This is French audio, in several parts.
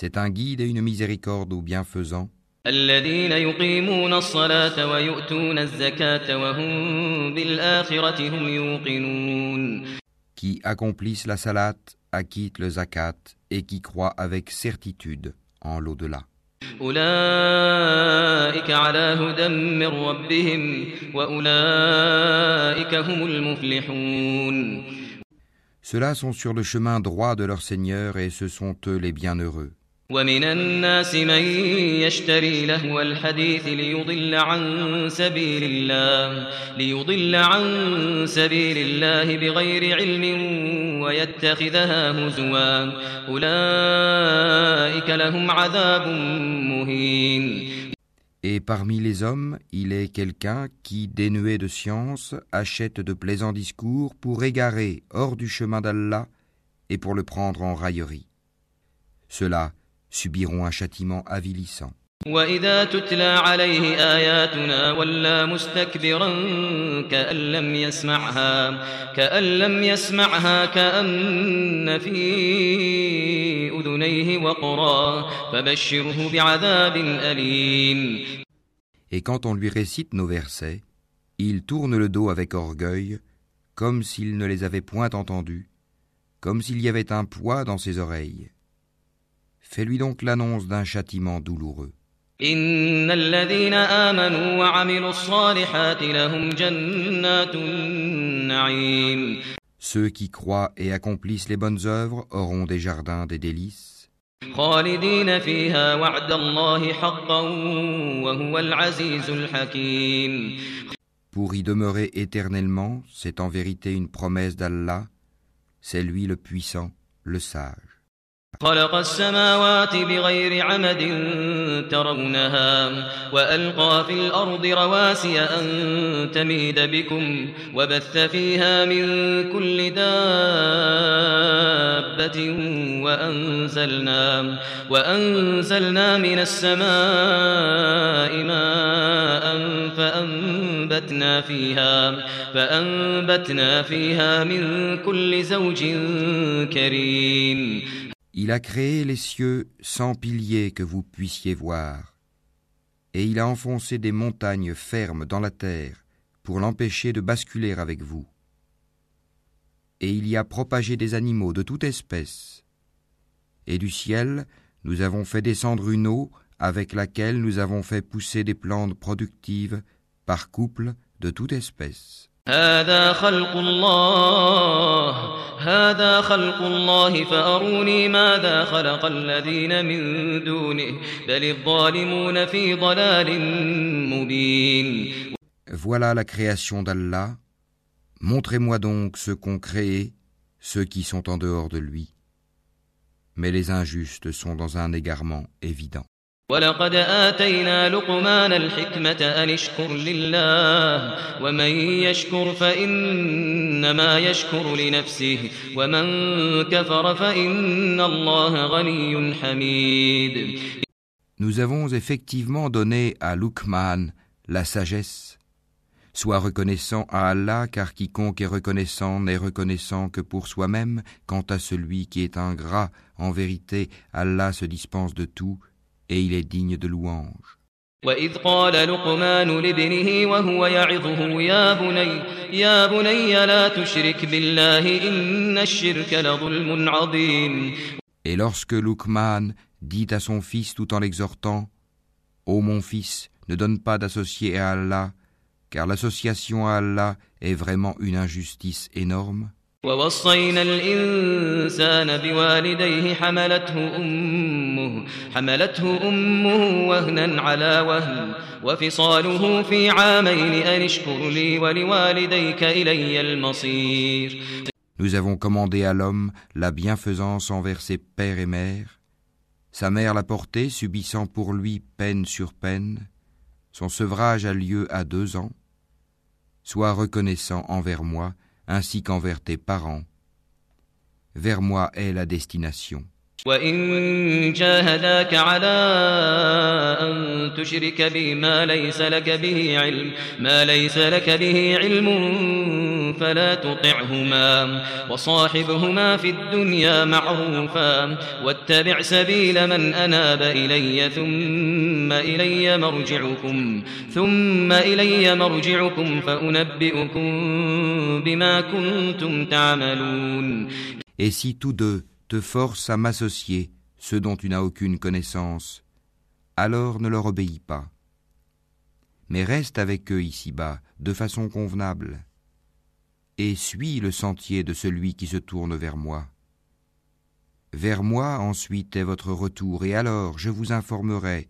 C'est un guide et une miséricorde aux bienfaisants. Qui accomplissent la salate, acquittent le zakat et qui croient avec certitude en l'au-delà. Ceux-là sont sur le chemin droit de leur Seigneur et ce sont eux les bienheureux. ومن الناس من يشتري لهو الحديث ليضل عن سبيل الله ليضل عن سبيل الله بغير علم ويتخذها هزوا أولئك لهم عذاب مهين Et parmi les hommes, il est quelqu'un qui, dénué de science, achète de plaisants discours pour égarer hors du chemin d'Allah et pour le prendre en raillerie. Ceux-là subiront un châtiment avilissant. وإذا تتلى عليه آياتنا ولى مستكبرا كأن لم يسمعها كأن لم يسمعها كأن في أذنيه وقرا فبشره بعذاب أليم Et quand on lui récite nos versets, il tourne le dos avec orgueil, comme s'il ne les avait point entendus, comme s'il y avait un poids dans ses oreilles. Fais-lui donc l'annonce d'un châtiment douloureux. إن الذين آمنوا وعملوا الصالحات لهم جنات النعيم Ceux qui croient et accomplissent les bonnes œuvres auront des jardins des délices, خالدين فيها وعد الله حقا وهو العزيز الحكيم pour y demeurer éternellement, c'est en vérité une promesse d'Allah, c'est lui le puissant, le sage. خلق السماوات بغير عمد ترونها وألقى في الأرض رواسي أن تميد بكم وبث فيها من كل دابة وأنزلنا, وأنزلنا من السماء ماء فأنبتنا فيها, فأنبتنا فيها من كل زوج كريم Il a créé les cieux sans piliers que vous puissiez voir, et il a enfoncé des montagnes fermes dans la terre pour l'empêcher de basculer avec vous. Et il y a propagé des animaux de toute espèce. Et du ciel, nous avons fait descendre une eau avec laquelle nous avons fait pousser des plantes productives par couple de toute espèce. هذا خلق الله هذا خلق الله فأروني ماذا خلق الذين من دونه بل الظالمون في ضلال مبين Voilà la création d'Allah. Montrez-moi donc ce qu'ont créé ceux qui sont en dehors de lui. Mais les injustes sont dans un égarement évident. ولقد آتينا لقمان الحكمة أن اشكر لله ومن يشكر فإنما يشكر لنفسه ومن كفر فإن الله غني حميد Nous avons effectivement donné à Luqman la sagesse. Sois reconnaissant à Allah, car quiconque est reconnaissant n'est reconnaissant que pour soi-même. Quant à celui qui est ingrat, en vérité, Allah se dispense de tout et il est digne de louange. وإذ قال لقمان لابنه وهو يعظه يا بني يا بني لا تشرك بالله إن الشرك لظلم عظيم Et lorsque Luqman dit à son fils tout en l'exhortant Ô mon fils, ne donne pas d'associé à Allah, car l'association à Allah est vraiment une injustice énorme. ووصينا الإنسان بوالديه حملته أمه حملته أمه وهنا على وهن وفصاله في عامين أن اشكر لي ولوالديك إلي المصير Nous avons commandé à l'homme la bienfaisance envers ses pères et mères. Sa mère l'a porté, subissant pour lui peine sur peine. Son sevrage a lieu à deux ans. Sois reconnaissant envers moi, ainsi qu'envers tes parents. Vers moi est la destination. وإن جاهداك على أن تشرك بي ما ليس لك به علم ما ليس لك به علم فلا تطعهما وصاحبهما في الدنيا معروفا واتبع سبيل من أناب إلي ثم إلي مرجعكم ثم إلي مرجعكم فأنبئكم بما كنتم تعملون Et si tous deux te forcent à m'associer ceux dont tu n'as aucune connaissance, alors ne leur obéis pas. Mais reste avec eux ici-bas, de façon convenable, et suis le sentier de celui qui se tourne vers moi. Vers moi ensuite est votre retour, et alors je vous informerai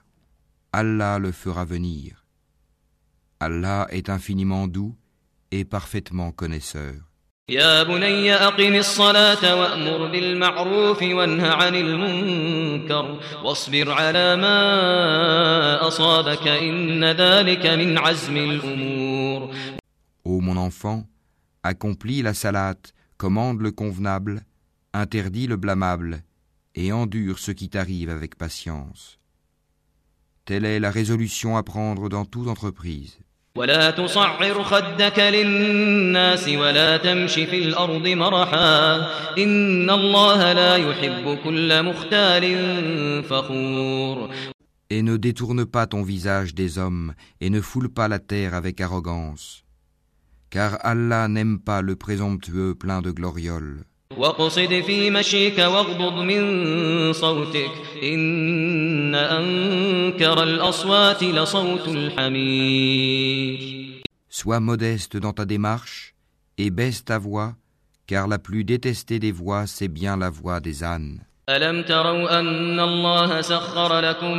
Allah le fera venir. Allah est infiniment doux et parfaitement connaisseur. يا بني أقم الصلاة وأمر بالمعروف وانه عن المنكر واصبر على ما أصابك إن ذلك من عزم الأمور Ô mon enfant, accomplis la salate, commande le convenable, interdis le blâmable, et endure ce qui t'arrive avec patience. Telle est la résolution à prendre dans toute entreprise. ولا تصعر خدك للناس ولا تمش في الأرض مرحا إن الله لا يحب كل مختال فخور Et ne détourne pas ton visage des hommes, et ne foule pas la terre avec arrogance. Car Allah n'aime pas le présomptueux plein de glorioles. واقصد في مشيك واغضض من صوتك إن أنكر الأصوات لصوت الحمير Sois modeste dans ta démarche, et baisse ta voix, car la plus détestée des voix, c'est bien la voix des ânes. ألم تروا أن الله سخر لكم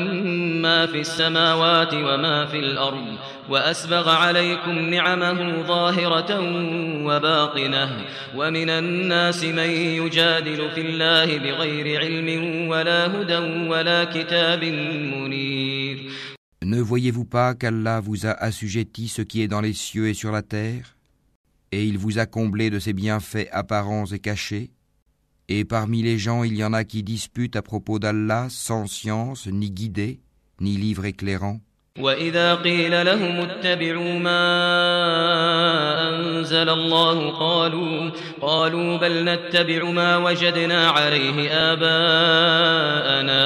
ما في السماوات وما في الأرض وأسبغ عليكم نعمه ظاهرة وباطنة ومن الناس من يجادل في الله بغير علم ولا هدى ولا كتاب منير Ne voyez-vous pas qu'Allah vous a assujetti ce qui est dans les cieux et sur la terre Et il vous a comblé de ses bienfaits apparents et cachés Et parmi les gens il y en a qui disputent à propos d'Allah sans science, ni guidée, ni livre éclairant وإذا قيل لهم اتبعوا ما أنزل الله قالوا قالوا بل نتبع ما وجدنا عليه آباءنا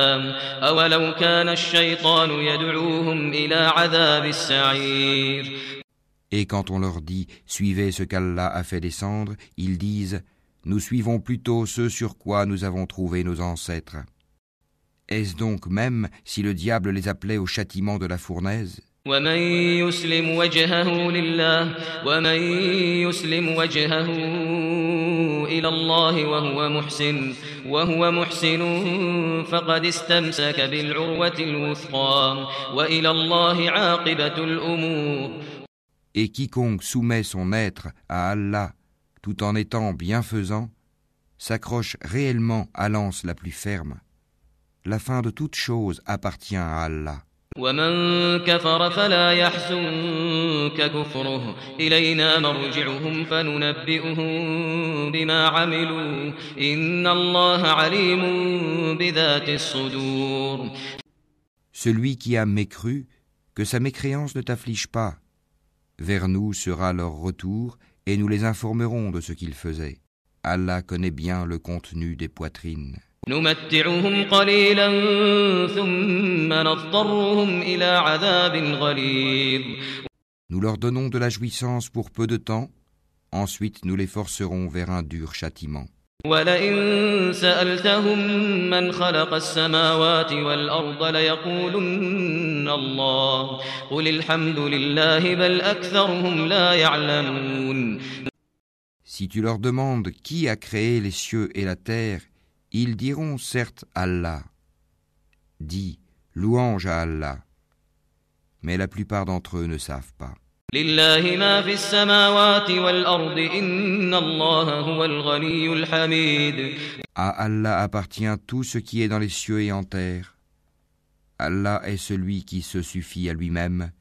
أولو كان الشيطان يدعوهم إلى عذاب السعير Et quand on leur dit Suivez ce qu'Allah a fait descendre, ils disent Nous suivons plutôt ce sur quoi nous avons trouvé nos ancêtres. Est-ce donc même si le diable les appelait au châtiment de la fournaise ومن يسلم وجهه لله ومن يسلم وجهه إلى الله وهو محسن وهو محسن فقد استمسك بالعروة الوثقى وإلى الله عاقبة الأمور Et quiconque soumet son être à Allah tout en étant bienfaisant s'accroche réellement à l'anse la plus ferme. La fin de toute chose appartient à Allah. ومن كفر فلا يحزنك كفره إلينا مرجعهم فننبئهم بما عملوا إن الله عليم بذات الصدور Celui qui a mécru, que sa mécréance ne t'afflige pas. Vers nous sera leur retour, et nous les informerons de ce qu'ils faisaient. Allah connaît bien le contenu des poitrines. Nous leur donnons de la jouissance pour peu de temps, ensuite nous les forcerons vers un dur châtiment. ولئن سألتهم من خلق السماوات والأرض ليقولن الله قل الحمد لله بل أكثرهم لا يعلمون Si tu leur demandes qui a créé les cieux et la terre, ils diront certes Allah. Dis, louange à Allah. Mais la plupart d'entre eux ne savent pas. لله ما في السماوات والأرض إن الله هو الغني الحميد À Allah appartient tout ce qui est dans les cieux et en terre. Allah est celui qui se suffit à lui-même.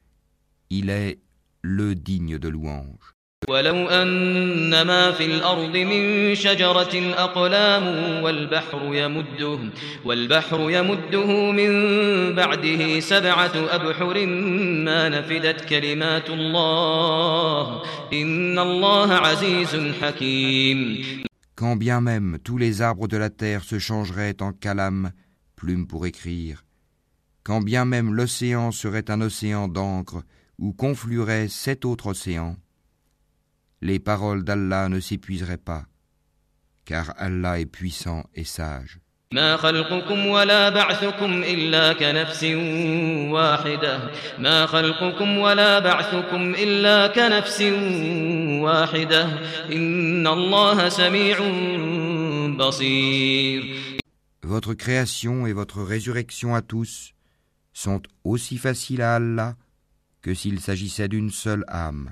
Il est le digne de louange. ولو أن ما في الأرض من شجرة أقلام والبحر يمده والبحر يمده من بعده سبعة أبحر ما نفدت كلمات الله إن الله عزيز حكيم Quand bien même tous les arbres de la terre se changeraient en calame, plume pour écrire, quand bien même l'océan serait un océan d'encre où conflueraient sept autres océans, les paroles d'Allah ne s'épuiseraient pas, car Allah est puissant et sage. ما خلقكم ولا بعثكم إلا كنفس واحدة ما خلقكم ولا بعثكم إلا كنفس واحدة إن الله سميع بصير Votre création et votre résurrection à tous sont aussi faciles à Allah que s'il s'agissait d'une seule âme.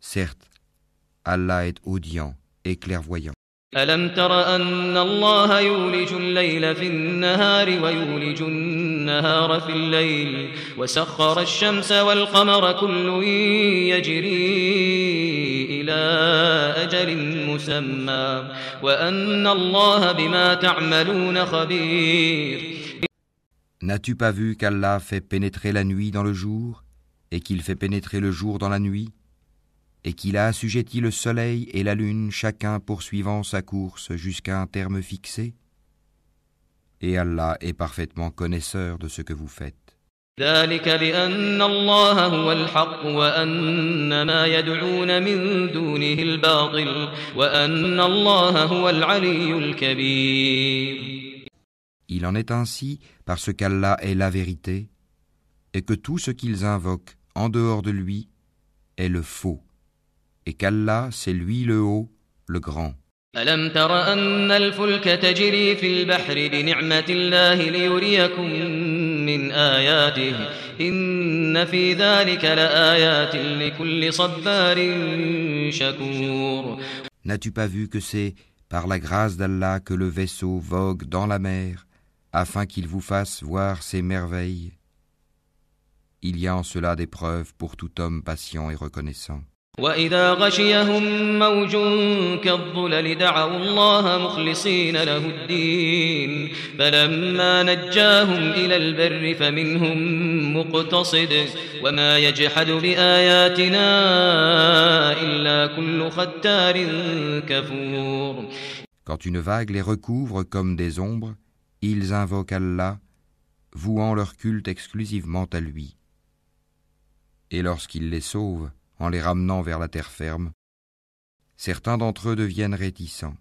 Certes, Allah est audient et clairvoyant. ألم تر أن الله يولج الليل في النهار ويولج النهار في الليل وسخر الشمس والقمر كل يجري إلى أجل مسمى وأن الله بما تعملون خبير N'as-tu pas vu qu'Allah fait pénétrer la nuit dans le jour et qu'il fait pénétrer le jour dans la nuit et qu'il a assujetti le soleil et la lune chacun poursuivant sa course jusqu'à un terme fixé Et Allah est parfaitement connaisseur de ce que vous faites. ذلك بأن الله هو الحق وأن ما يدعون من دونه الباطل وأن الله هو العلي الكبير Il en est ainsi parce qu'Allah est la vérité et que tout ce qu'ils invoquent en dehors de lui est le faux et qu'Allah c'est lui le haut, le grand. ألم تر أن الفلك تجري في البحر بنعمة الله ليريكم من آياته إن في ذلك لآيات لكل صبار شكور N'as-tu pas vu que c'est par la grâce d'Allah que le vaisseau vogue dans la mer afin qu'il vous fasse voir ses merveilles Il y a en cela des preuves pour tout homme patient et reconnaissant. وإذا غشيهم موج كالظلل دعوا الله مخلصين له الدين فلما نجاهم إلى البر فمنهم مقتصد وما يجحد بآياتنا إلا كل ختار كفور Quand une vague les recouvre comme des ombres, ils invoquent Allah, vouant leur culte exclusivement à lui. Et lorsqu'il les sauve, en les ramenant vers la terre ferme, certains d'entre eux deviennent réticents.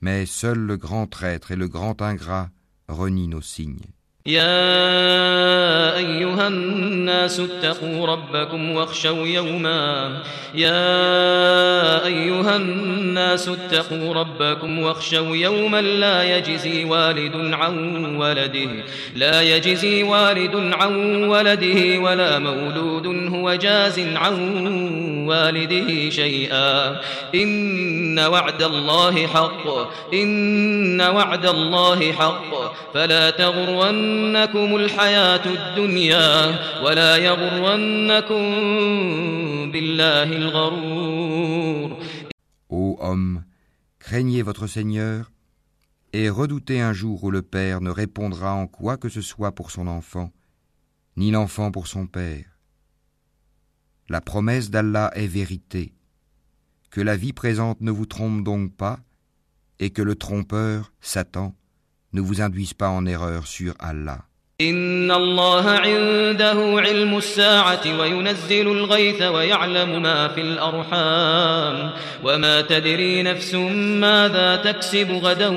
Mais seul le grand traître et le grand ingrat renient nos signes. يا أيها الناس اتقوا ربكم واخشوا يوما. يا أيها الناس اتقوا ربكم واخشوا يوما لا يجزي والد عن ولده. لا يجزي والد عن ولده ولا مولود هو جاز عن والده شيئا. إن وعد الله حق. إن وعد الله حق. فلا تغرنكم الحياة الدنيا ولا يغرنكم بالله الغرور Ô homme, craignez votre Seigneur et redoutez un jour où le père ne répondra en quoi que ce soit pour son enfant, ni l'enfant pour son père. La promesse d'Allah est vérité. Que la vie présente ne vous trompe donc pas, et que le trompeur, Satan, ne vous induise pas en erreur sur Allah. إن الله عنده علم الساعة وينزل الغيث ويعلم ما في الأرحام وما تدري نفس ماذا تكسب غدا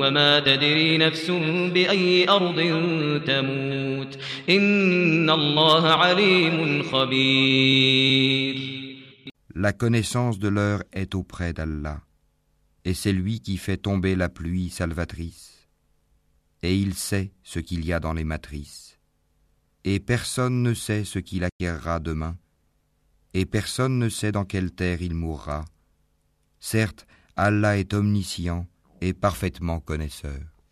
وما تدري نفس بأي أرض تموت إن الله عليم خبير La connaissance de l'heure est auprès d'Allah, et c'est lui qui fait tomber la pluie salvatrice, et il sait ce qu'il y a dans les matrices. Et personne ne sait ce qu'il acquérera demain, et personne ne sait dans quelle terre il mourra. Certes, Allah est omniscient et parfaitement connaisseur.